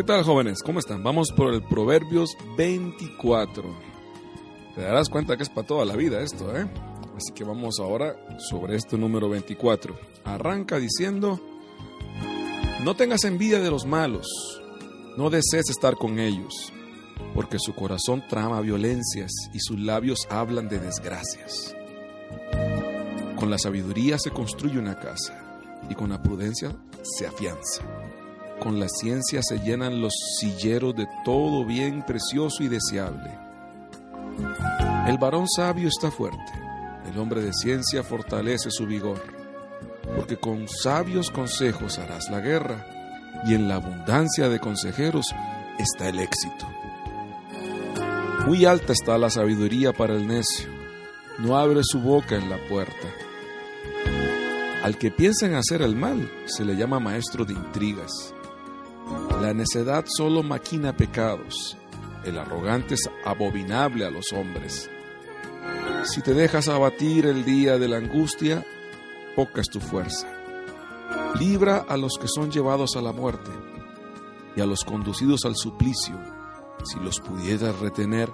¿Qué tal jóvenes? ¿Cómo están? Vamos por el Proverbios 24. Te darás cuenta que es para toda la vida esto, ¿eh? Así que vamos ahora sobre este número 24. Arranca diciendo, no tengas envidia de los malos, no desees estar con ellos, porque su corazón trama violencias y sus labios hablan de desgracias. Con la sabiduría se construye una casa y con la prudencia se afianza. Con la ciencia se llenan los silleros de todo bien precioso y deseable. El varón sabio está fuerte, el hombre de ciencia fortalece su vigor, porque con sabios consejos harás la guerra, y en la abundancia de consejeros está el éxito. Muy alta está la sabiduría para el necio, no abre su boca en la puerta. Al que piensa en hacer el mal se le llama maestro de intrigas. La necedad solo maquina pecados, el arrogante es abominable a los hombres. Si te dejas abatir el día de la angustia, poca es tu fuerza. Libra a los que son llevados a la muerte y a los conducidos al suplicio, si los pudieras retener.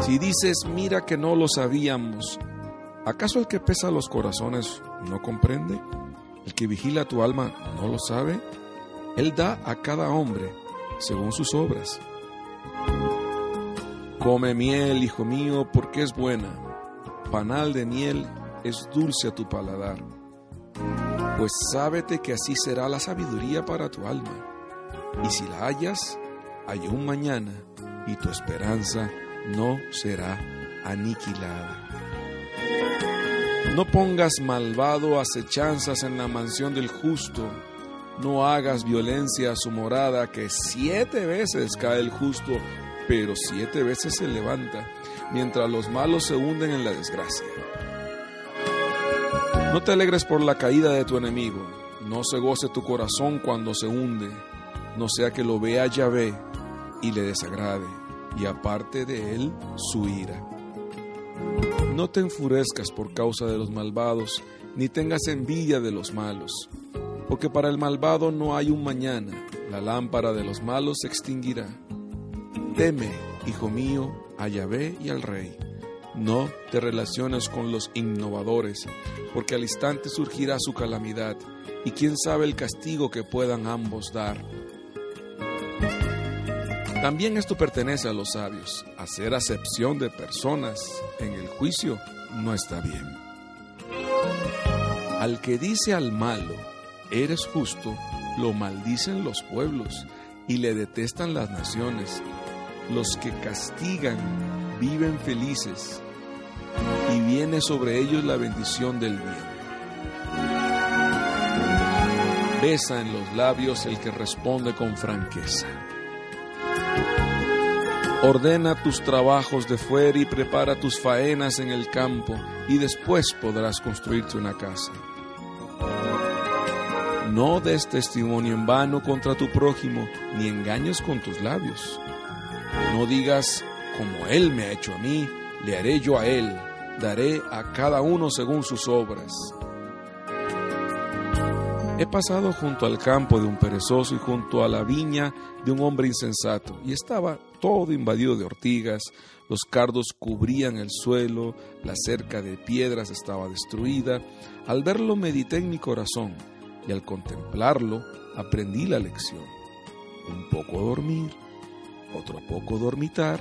Si dices, mira que no lo sabíamos, ¿acaso el que pesa los corazones no comprende? ¿El que vigila tu alma no lo sabe? Él da a cada hombre según sus obras. Come miel, hijo mío, porque es buena. Panal de miel es dulce a tu paladar. Pues sábete que así será la sabiduría para tu alma. Y si la hallas, hay un mañana, y tu esperanza no será aniquilada. No pongas malvado acechanzas en la mansión del justo no hagas violencia a su morada, que siete veces cae el justo, pero siete veces se levanta, mientras los malos se hunden en la desgracia. No te alegres por la caída de tu enemigo, no se goce tu corazón cuando se hunde, no sea que lo vea Yahvé y le desagrade, y aparte de él su ira. No te enfurezcas por causa de los malvados, ni tengas envidia de los malos porque para el malvado no hay un mañana, la lámpara de los malos se extinguirá. Teme, hijo mío, a Yahvé y al rey. No te relaciones con los innovadores, porque al instante surgirá su calamidad, y quién sabe el castigo que puedan ambos dar. También esto pertenece a los sabios. Hacer acepción de personas en el juicio no está bien. Al que dice al malo, eres justo, lo maldicen los pueblos y le detestan las naciones. Los que castigan viven felices y viene sobre ellos la bendición del bien. Besa en los labios el que responde con franqueza. Ordena tus trabajos de fuera y prepara tus faenas en el campo y después podrás construirte una casa. No des testimonio en vano contra tu prójimo, ni engañes con tus labios. No digas, como Él me ha hecho a mí, le haré yo a Él, daré a cada uno según sus obras. He pasado junto al campo de un perezoso y junto a la viña de un hombre insensato, y estaba todo invadido de ortigas, los cardos cubrían el suelo, la cerca de piedras estaba destruida. Al verlo medité en mi corazón, y al contemplarlo aprendí la lección. Un poco dormir, otro poco dormitar,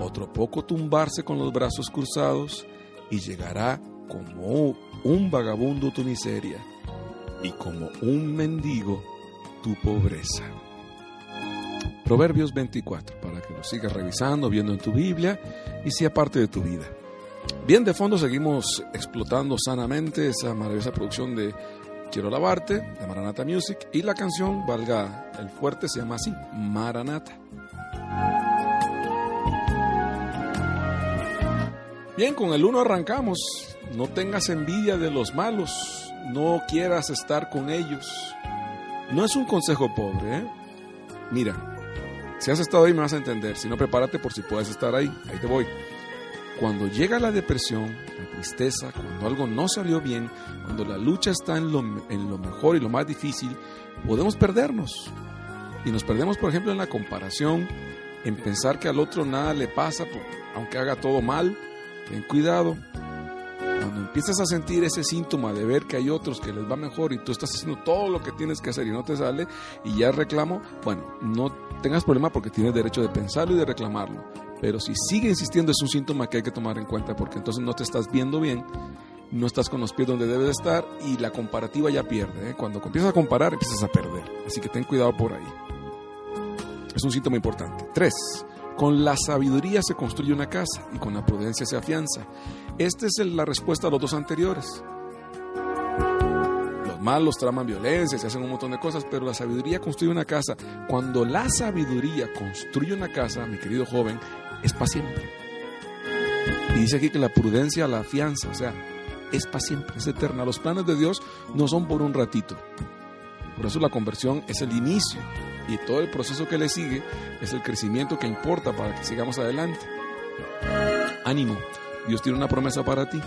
otro poco tumbarse con los brazos cruzados y llegará como un vagabundo tu miseria y como un mendigo tu pobreza. Proverbios 24, para que lo sigas revisando, viendo en tu Biblia y sea parte de tu vida. Bien, de fondo seguimos explotando sanamente esa maravillosa producción de Quiero lavarte, de Maranata Music, y la canción, valga el fuerte, se llama así, Maranata. Bien, con el uno arrancamos. No tengas envidia de los malos, no quieras estar con ellos. No es un consejo pobre, ¿eh? Mira, si has estado ahí me vas a entender, si no prepárate por si puedes estar ahí, ahí te voy. Cuando llega la depresión, tristeza, cuando algo no salió bien, cuando la lucha está en lo, en lo mejor y lo más difícil, podemos perdernos. Y nos perdemos, por ejemplo, en la comparación, en pensar que al otro nada le pasa, aunque haga todo mal. Ten cuidado. Cuando empiezas a sentir ese síntoma de ver que hay otros que les va mejor y tú estás haciendo todo lo que tienes que hacer y no te sale y ya reclamo, bueno, no tengas problema porque tienes derecho de pensarlo y de reclamarlo. Pero si sigue insistiendo es un síntoma que hay que tomar en cuenta porque entonces no te estás viendo bien no estás con los pies donde debes estar y la comparativa ya pierde. ¿eh? Cuando empiezas a comparar, empiezas a perder. Así que ten cuidado por ahí. Es un síntoma importante. Tres, con la sabiduría se construye una casa y con la prudencia se afianza. Esta es la respuesta a los dos anteriores. Los malos traman violencia, se hacen un montón de cosas, pero la sabiduría construye una casa. Cuando la sabiduría construye una casa, mi querido joven, es para siempre. Y dice aquí que la prudencia la afianza, o sea, es para siempre, es eterna. Los planes de Dios no son por un ratito. Por eso la conversión es el inicio y todo el proceso que le sigue es el crecimiento que importa para que sigamos adelante. Ánimo, Dios tiene una promesa para ti.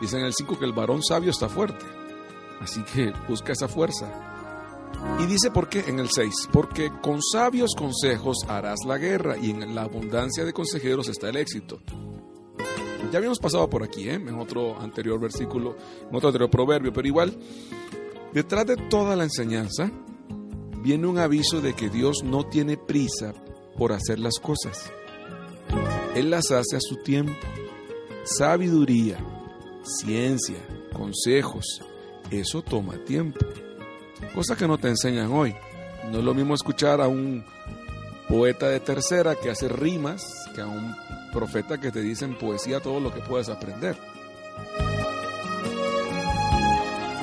Dice en el 5 que el varón sabio está fuerte. Así que busca esa fuerza. Y dice por qué en el 6, porque con sabios consejos harás la guerra y en la abundancia de consejeros está el éxito. Ya habíamos pasado por aquí, ¿eh? en otro anterior versículo, en otro anterior proverbio, pero igual, detrás de toda la enseñanza viene un aviso de que Dios no tiene prisa por hacer las cosas. Él las hace a su tiempo. Sabiduría, ciencia, consejos, eso toma tiempo. Cosa que no te enseñan hoy. No es lo mismo escuchar a un poeta de tercera que hace rimas que a un profeta que te dicen poesía todo lo que puedes aprender.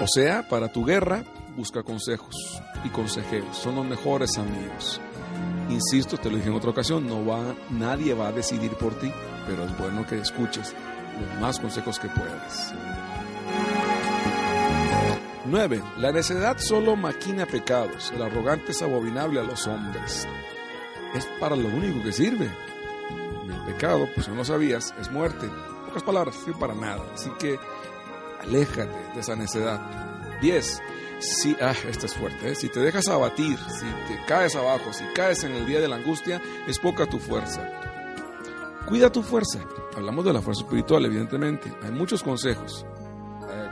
O sea, para tu guerra, busca consejos y consejeros. Son los mejores amigos. Insisto, te lo dije en otra ocasión, no va, nadie va a decidir por ti, pero es bueno que escuches los más consejos que puedas. 9. La necedad solo maquina pecados. El arrogante es abominable a los hombres. Es para lo único que sirve pecado, pues no lo sabías, es muerte. pocas palabras, sirve para nada. Así que aléjate de esa necedad. 10. Si, ah, esta es fuerte, ¿eh? si te dejas abatir, si te caes abajo, si caes en el día de la angustia, es poca tu fuerza. Cuida tu fuerza. Hablamos de la fuerza espiritual, evidentemente. Hay muchos consejos.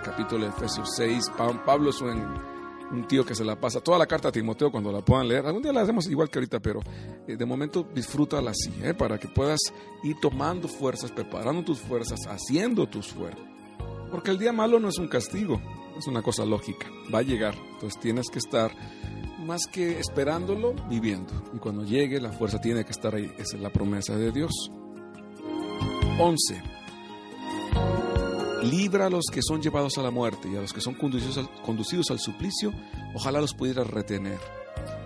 Capítulo de Efesios 6, Pablo es un un tío que se la pasa toda la carta a Timoteo cuando la puedan leer. Algún día la hacemos igual que ahorita, pero eh, de momento disfrútala así, ¿eh? para que puedas ir tomando fuerzas, preparando tus fuerzas, haciendo tus fuerzas. Porque el día malo no es un castigo, es una cosa lógica, va a llegar. Entonces tienes que estar más que esperándolo, viviendo. Y cuando llegue, la fuerza tiene que estar ahí. Es la promesa de Dios. 11 libra a los que son llevados a la muerte y a los que son conducidos al, conducidos al suplicio, ojalá los pudieras retener.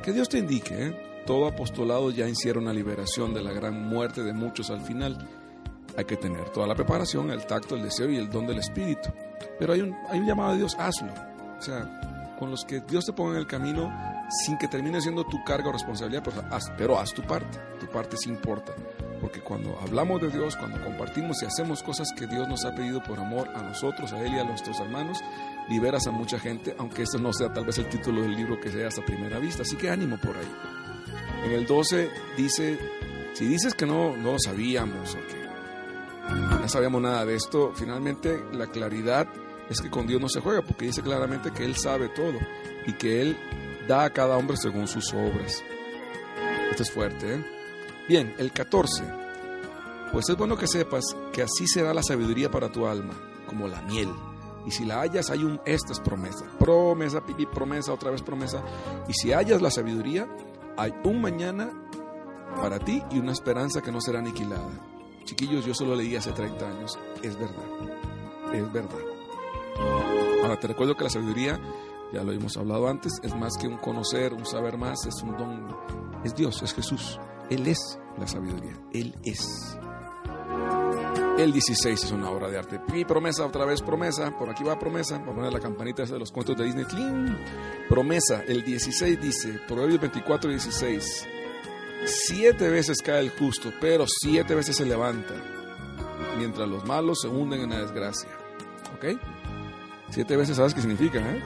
Que Dios te indique, ¿eh? todo apostolado ya hicieron la liberación de la gran muerte de muchos al final. Hay que tener toda la preparación, el tacto, el deseo y el don del Espíritu. Pero hay un, hay un llamado de Dios, hazlo. O sea, con los que Dios te ponga en el camino, sin que termine siendo tu carga o responsabilidad, pues haz, pero haz tu parte. Tu parte sí importa. Porque cuando hablamos de Dios, cuando compartimos y hacemos cosas que Dios nos ha pedido por amor a nosotros, a Él y a nuestros hermanos, liberas a mucha gente, aunque eso no sea tal vez el título del libro que sea hasta primera vista. Así que ánimo por ahí. En el 12 dice, si dices que no, no sabíamos o que no sabíamos nada de esto, finalmente la claridad es que con Dios no se juega, porque dice claramente que Él sabe todo y que Él da a cada hombre según sus obras. Esto es fuerte, ¿eh? Bien, el 14. Pues es bueno que sepas que así será la sabiduría para tu alma, como la miel. Y si la hallas, hay un, esta es promesa, promesa, pipi, promesa, otra vez promesa. Y si hallas la sabiduría, hay un mañana para ti y una esperanza que no será aniquilada. Chiquillos, yo solo leí hace 30 años, es verdad, es verdad. Ahora te recuerdo que la sabiduría, ya lo hemos hablado antes, es más que un conocer, un saber más, es un don, es Dios, es Jesús. Él es la sabiduría. Él es. El 16 es una obra de arte. Mi promesa, otra vez promesa. Por aquí va promesa. Vamos a poner la campanita de los cuentos de Disney. Promesa. El 16 dice, Proverbios 24, 16. Siete veces cae el justo, pero siete veces se levanta. Mientras los malos se hunden en la desgracia. ¿Ok? Siete veces, ¿sabes qué significa? Eh?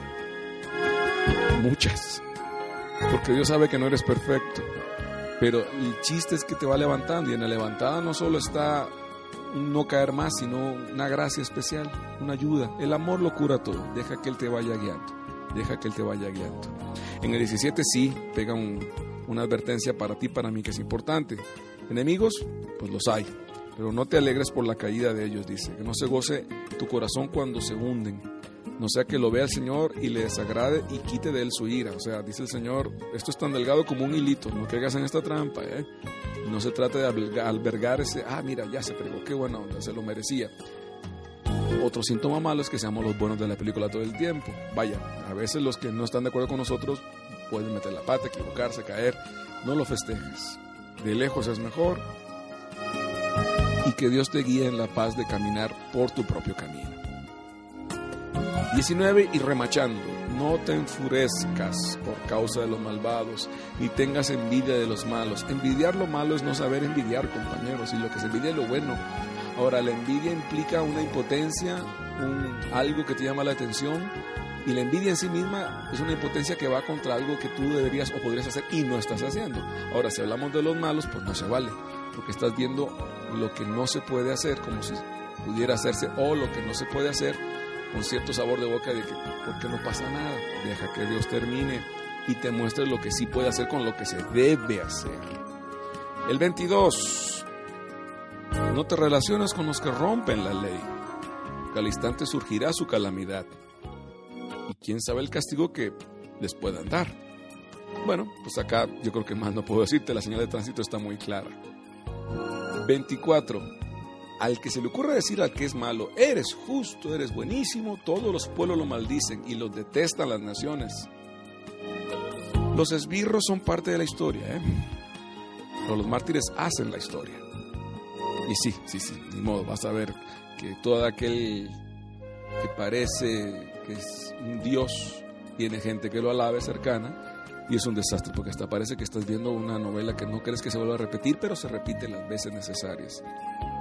Muchas. Porque Dios sabe que no eres perfecto. Pero el chiste es que te va levantando y en la levantada no solo está no caer más, sino una gracia especial, una ayuda. El amor lo cura todo. Deja que Él te vaya guiando. Deja que Él te vaya guiando. En el 17 sí, pega una advertencia para ti, para mí, que es importante. Enemigos, pues los hay. Pero no te alegres por la caída de ellos, dice. Que no se goce tu corazón cuando se hunden no sea que lo vea el Señor y le desagrade y quite de él su ira. O sea, dice el Señor, esto es tan delgado como un hilito, no caigas en esta trampa. ¿eh? No se trata de albergar ese, ah, mira, ya se pegó, qué buena onda, se lo merecía. Otro síntoma malo es que seamos los buenos de la película todo el tiempo. Vaya, a veces los que no están de acuerdo con nosotros pueden meter la pata, equivocarse, caer. No lo festejes. De lejos es mejor. Y que Dios te guíe en la paz de caminar por tu propio camino. 19 y remachando, no te enfurezcas por causa de los malvados, ni tengas envidia de los malos. Envidiar lo malo es no saber envidiar, compañeros, y lo que se envidia es lo bueno. Ahora, la envidia implica una impotencia, un, algo que te llama la atención, y la envidia en sí misma es una impotencia que va contra algo que tú deberías o podrías hacer y no estás haciendo. Ahora, si hablamos de los malos, pues no se vale, porque estás viendo lo que no se puede hacer como si pudiera hacerse o lo que no se puede hacer con cierto sabor de boca de que, ¿por qué no pasa nada? Deja que Dios termine y te muestre lo que sí puede hacer con lo que se debe hacer. El 22. No te relacionas con los que rompen la ley, al instante surgirá su calamidad. Y quién sabe el castigo que les puedan dar. Bueno, pues acá yo creo que más no puedo decirte, la señal de tránsito está muy clara. 24 al que se le ocurra decir al que es malo, eres justo, eres buenísimo, todos los pueblos lo maldicen y los detestan las naciones. Los esbirros son parte de la historia, ¿eh? pero los mártires hacen la historia. Y sí, sí, sí, ni modo, vas a ver que todo aquel que parece que es un dios tiene gente que lo alabe cercana y es un desastre porque hasta parece que estás viendo una novela que no crees que se vuelva a repetir, pero se repite las veces necesarias.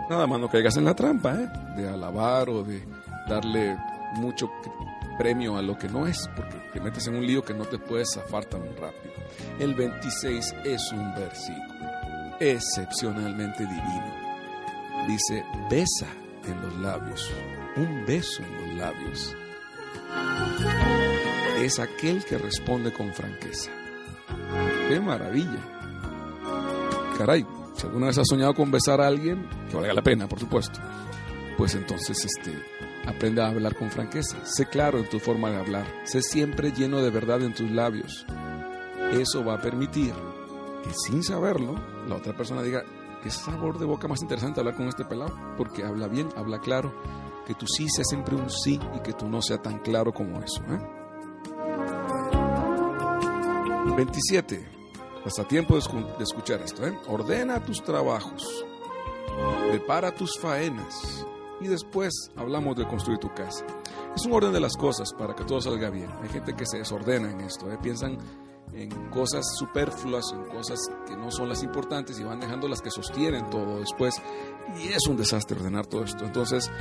Nada más no caigas en la trampa, ¿eh? De alabar o de darle mucho premio a lo que no es, porque te metes en un lío que no te puedes zafar tan rápido. El 26 es un versículo excepcionalmente divino. Dice, besa en los labios, un beso en los labios. Es aquel que responde con franqueza. ¡Qué maravilla! Caray, si alguna vez has soñado con besar a alguien, que valga la pena, por supuesto, pues entonces este, aprende a hablar con franqueza. Sé claro en tu forma de hablar. Sé siempre lleno de verdad en tus labios. Eso va a permitir que sin saberlo, la otra persona diga, qué sabor de boca más interesante hablar con este pelado, porque habla bien, habla claro, que tu sí sea siempre un sí y que tú no sea tan claro como eso. 27. Hasta tiempo de escuchar esto. ¿eh? Ordena tus trabajos, prepara tus faenas y después hablamos de construir tu casa. Es un orden de las cosas para que todo salga bien. Hay gente que se desordena en esto, ¿eh? piensan en cosas superfluas, en cosas que no son las importantes y van dejando las que sostienen todo después. Y es un desastre ordenar todo esto. Entonces,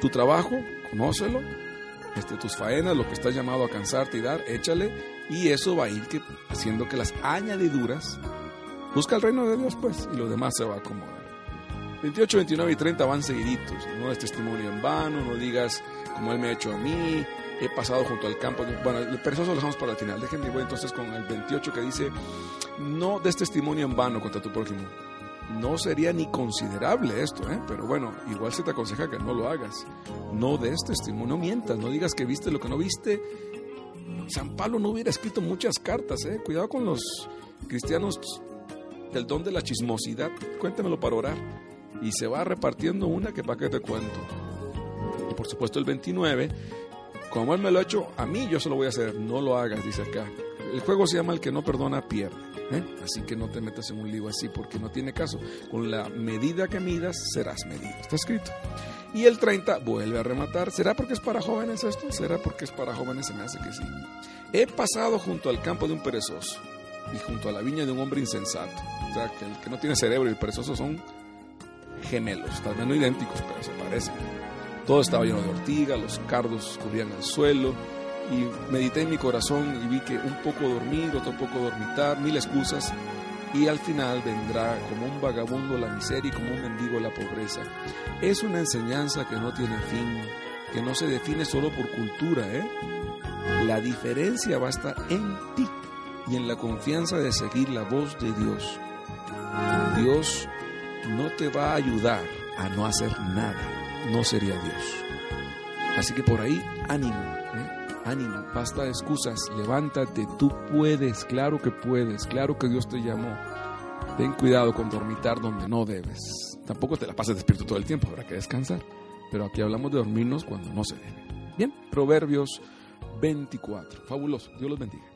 tu trabajo, conócelo, este, tus faenas, lo que estás llamado a cansarte y dar, échale, y eso va a ir haciendo que las añadiduras busca el reino de Dios, pues, y lo demás se va a acomodar. 28, 29 y 30 van seguiditos. No es testimonio en vano, no digas como Él me ha hecho a mí, he pasado junto al campo. Bueno, pero eso lo dejamos para el final. Déjenme voy entonces con el 28 que dice, no des testimonio en vano contra tu prójimo no sería ni considerable esto, ¿eh? pero bueno, igual se te aconseja que no lo hagas. No des testimonio, no mientas, no digas que viste lo que no viste. San Pablo no hubiera escrito muchas cartas, ¿eh? cuidado con los cristianos del don de la chismosidad, cuéntemelo para orar. Y se va repartiendo una que para qué te cuento. Y por supuesto el 29, como él me lo ha hecho, a mí yo se lo voy a hacer, no lo hagas, dice acá. El juego se llama El que no perdona pierde. ¿Eh? Así que no te metas en un lío así porque no tiene caso. Con la medida que midas serás medido. Está escrito. Y el 30 vuelve a rematar. ¿Será porque es para jóvenes esto? ¿Será porque es para jóvenes? Se me hace que sí. He pasado junto al campo de un perezoso y junto a la viña de un hombre insensato. O sea, que el que no tiene cerebro y el perezoso son gemelos, tal vez no idénticos, pero se parecen. Todo estaba lleno de ortiga, los cardos cubrían el suelo y medité en mi corazón y vi que un poco dormir, otro poco dormitar, mil excusas, y al final vendrá como un vagabundo la miseria y como un mendigo la pobreza. Es una enseñanza que no tiene fin, que no se define solo por cultura, ¿eh? La diferencia va a estar en ti y en la confianza de seguir la voz de Dios. Dios no te va a ayudar a no hacer nada, no sería Dios. Así que por ahí, ánimo. Ánimo, basta de excusas, levántate, tú puedes, claro que puedes, claro que Dios te llamó. Ten cuidado con dormitar donde no debes. Tampoco te la pases despierto todo el tiempo, habrá que descansar. Pero aquí hablamos de dormirnos cuando no se debe. Bien, Proverbios 24. Fabuloso. Dios los bendiga.